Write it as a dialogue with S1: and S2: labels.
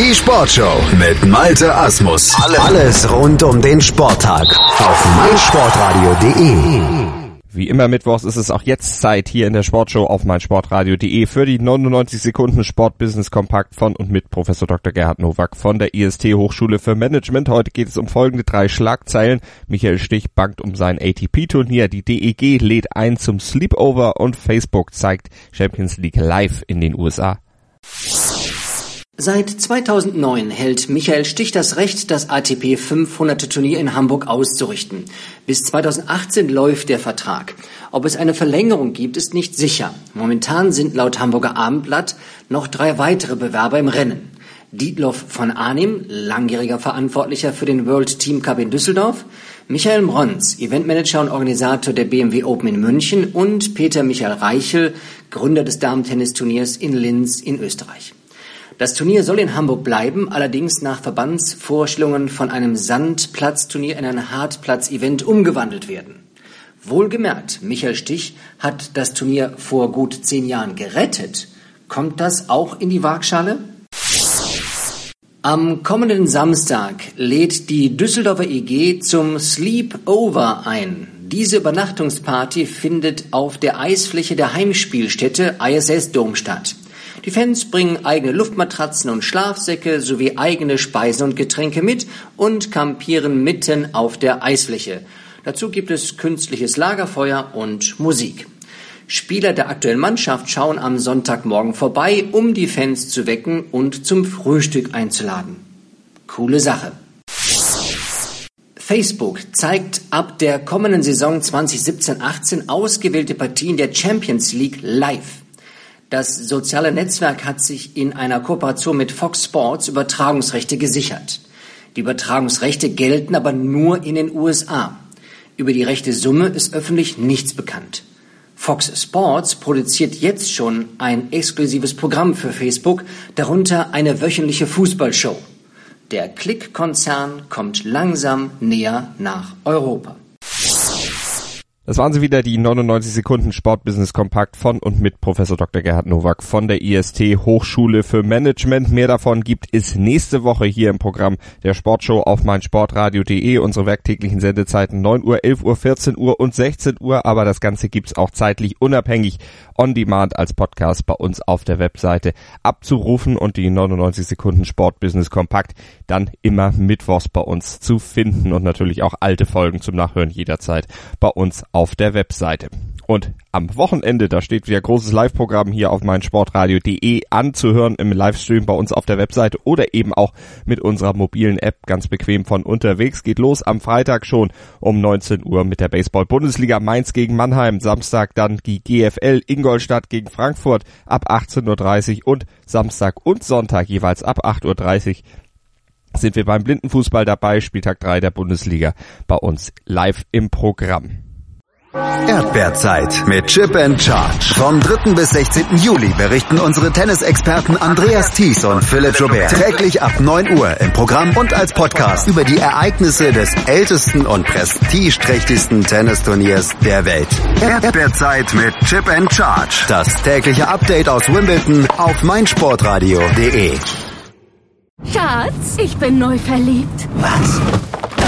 S1: Die Sportshow mit Malte Asmus. Alles rund um den Sporttag auf meinsportradio.de.
S2: Wie immer mittwochs ist es auch jetzt Zeit hier in der Sportshow auf meinsportradio.de für die 99 Sekunden Sportbusiness Kompakt von und mit Professor Dr. Gerhard Nowak von der IST Hochschule für Management. Heute geht es um folgende drei Schlagzeilen. Michael Stich bangt um sein ATP-Turnier, die DEG lädt ein zum Sleepover und Facebook zeigt Champions League live in den USA.
S3: Seit 2009 hält Michael Stich das Recht, das ATP 500 Turnier in Hamburg auszurichten. Bis 2018 läuft der Vertrag. Ob es eine Verlängerung gibt, ist nicht sicher. Momentan sind laut Hamburger Abendblatt noch drei weitere Bewerber im Rennen. Dietloff von Arnim, langjähriger Verantwortlicher für den World Team Cup in Düsseldorf, Michael Mronz, Eventmanager und Organisator der BMW Open in München und Peter Michael Reichel, Gründer des Damen-Tennisturniers in Linz in Österreich. Das Turnier soll in Hamburg bleiben, allerdings nach Verbandsvorstellungen von einem Sandplatzturnier in ein Hartplatz-Event umgewandelt werden. Wohlgemerkt, Michael Stich hat das Turnier vor gut zehn Jahren gerettet. Kommt das auch in die Waagschale? Am kommenden Samstag lädt die Düsseldorfer EG zum Sleepover ein. Diese Übernachtungsparty findet auf der Eisfläche der Heimspielstätte ISS Dom statt. Die Fans bringen eigene Luftmatratzen und Schlafsäcke sowie eigene Speisen und Getränke mit und kampieren mitten auf der Eisfläche. Dazu gibt es künstliches Lagerfeuer und Musik. Spieler der aktuellen Mannschaft schauen am Sonntagmorgen vorbei, um die Fans zu wecken und zum Frühstück einzuladen. Coole Sache. Facebook zeigt ab der kommenden Saison 2017-18 ausgewählte Partien der Champions League live. Das soziale Netzwerk hat sich in einer Kooperation mit Fox Sports Übertragungsrechte gesichert. Die Übertragungsrechte gelten aber nur in den USA. Über die rechte Summe ist öffentlich nichts bekannt. Fox Sports produziert jetzt schon ein exklusives Programm für Facebook, darunter eine wöchentliche Fußballshow. Der Click-Konzern kommt langsam näher nach Europa.
S2: Das waren sie wieder, die 99 Sekunden Sportbusiness Kompakt von und mit Professor Dr. Gerhard Nowak von der IST Hochschule für Management. Mehr davon gibt es nächste Woche hier im Programm der Sportshow auf meinsportradio.de. Unsere werktäglichen Sendezeiten 9 Uhr, 11 Uhr, 14 Uhr und 16 Uhr. Aber das Ganze gibt's auch zeitlich unabhängig on demand als Podcast bei uns auf der Webseite abzurufen und die 99 Sekunden Sportbusiness Kompakt dann immer mittwochs bei uns zu finden und natürlich auch alte Folgen zum Nachhören jederzeit bei uns auf auf der Webseite. Und am Wochenende, da steht wieder großes Live-Programm hier auf meinsportradio.de anzuhören im Livestream bei uns auf der Webseite oder eben auch mit unserer mobilen App ganz bequem von unterwegs. Geht los am Freitag schon um 19 Uhr mit der Baseball-Bundesliga Mainz gegen Mannheim. Samstag dann die GFL Ingolstadt gegen Frankfurt ab 18.30 Uhr und Samstag und Sonntag jeweils ab 8.30 Uhr sind wir beim Blindenfußball dabei. Spieltag 3 der Bundesliga bei uns live im Programm.
S1: Erdbeerzeit mit Chip and Charge. Vom 3. bis 16. Juli berichten unsere Tennisexperten Andreas Thies und Philipp Joubert täglich ab 9 Uhr im Programm und als Podcast über die Ereignisse des ältesten und prestigeträchtigsten Tennisturniers der Welt. Erdbeerzeit mit Chip and Charge. Das tägliche Update aus Wimbledon auf meinsportradio.de.
S4: Schatz, ich bin neu verliebt.
S5: Was?